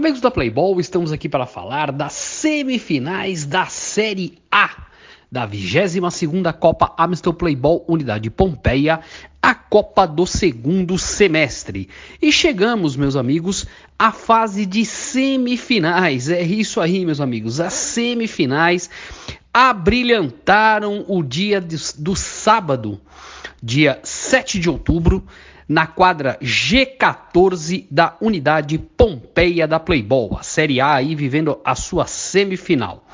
Amigos da Playboy, estamos aqui para falar das semifinais da Série A da 22ª Copa Amstel Playball Unidade Pompeia, a Copa do segundo semestre. E chegamos, meus amigos, à fase de semifinais. É isso aí, meus amigos, as semifinais abrilhantaram o dia do sábado, dia 7 de outubro, na quadra G14 da unidade Pompeia da Playball, a Série A aí vivendo a sua semifinal.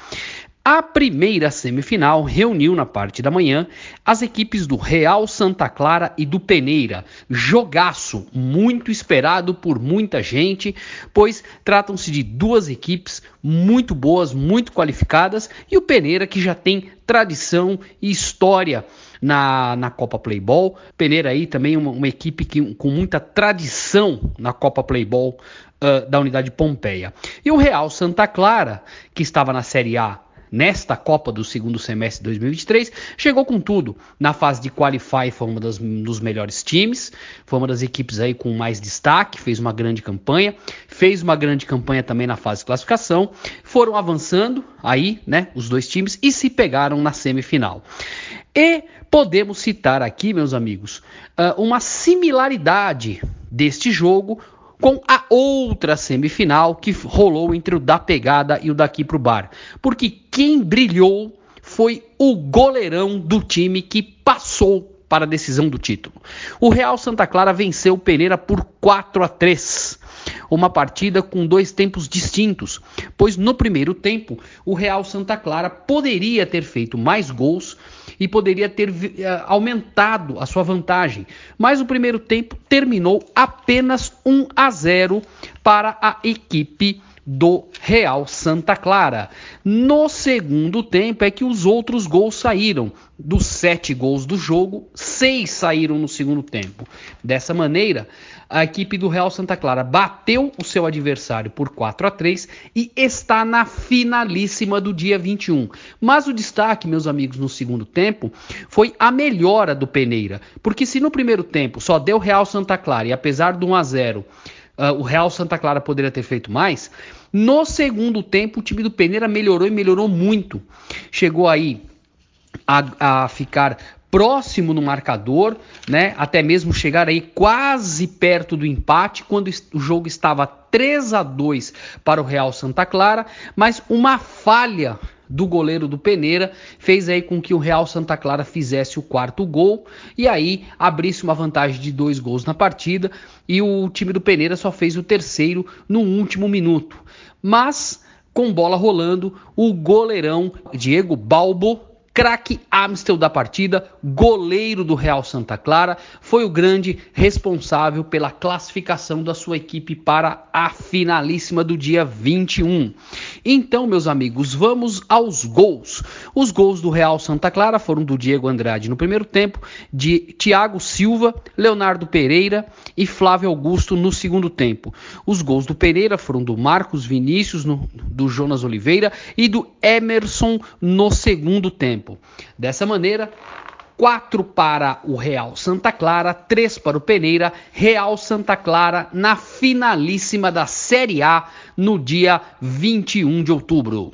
A primeira semifinal reuniu na parte da manhã as equipes do Real Santa Clara e do Peneira. Jogaço muito esperado por muita gente, pois tratam-se de duas equipes muito boas, muito qualificadas e o Peneira que já tem tradição e história na, na Copa Playball. Peneira aí também uma, uma equipe que, com muita tradição na Copa Playball uh, da unidade Pompeia. E o Real Santa Clara, que estava na Série A nesta Copa do segundo semestre de 2023, chegou com tudo. Na fase de qualify foi um dos melhores times, foi uma das equipes aí com mais destaque, fez uma grande campanha, fez uma grande campanha também na fase de classificação, foram avançando aí, né, os dois times e se pegaram na semifinal. E podemos citar aqui, meus amigos, uma similaridade deste jogo com a outra semifinal que rolou entre o da pegada e o daqui pro bar. Porque quem brilhou foi o goleirão do time que passou para a decisão do título. O Real Santa Clara venceu o Peneira por 4 a 3 uma partida com dois tempos distintos, pois no primeiro tempo o Real Santa Clara poderia ter feito mais gols e poderia ter uh, aumentado a sua vantagem, mas o primeiro tempo terminou apenas 1 a 0 para a equipe do Real Santa Clara. No segundo tempo é que os outros gols saíram. Dos sete gols do jogo, seis saíram no segundo tempo. Dessa maneira, a equipe do Real Santa Clara bateu o seu adversário por 4 a 3 e está na finalíssima do dia 21. Mas o destaque, meus amigos, no segundo tempo foi a melhora do Peneira, porque se no primeiro tempo só deu Real Santa Clara e apesar do 1 a 0 uh, o Real Santa Clara poderia ter feito mais. No segundo tempo, o time do Peneira melhorou e melhorou muito. Chegou aí a, a ficar próximo no marcador, né? Até mesmo chegar aí quase perto do empate quando o jogo estava 3 a 2 para o Real Santa Clara, mas uma falha do goleiro do Peneira fez aí com que o Real Santa Clara fizesse o quarto gol e aí abrisse uma vantagem de dois gols na partida e o time do Peneira só fez o terceiro no último minuto. Mas com bola rolando, o goleirão Diego Balbo craque Amstel da partida, goleiro do Real Santa Clara, foi o grande responsável pela classificação da sua equipe para a finalíssima do dia 21. Então, meus amigos, vamos aos gols. Os gols do Real Santa Clara foram do Diego Andrade no primeiro tempo, de Thiago Silva, Leonardo Pereira e Flávio Augusto no segundo tempo. Os gols do Pereira foram do Marcos Vinícius, no, do Jonas Oliveira e do Emerson no segundo tempo tempo. Dessa maneira, 4 para o Real Santa Clara, 3 para o Peneira, Real Santa Clara na finalíssima da Série A no dia 21 de outubro.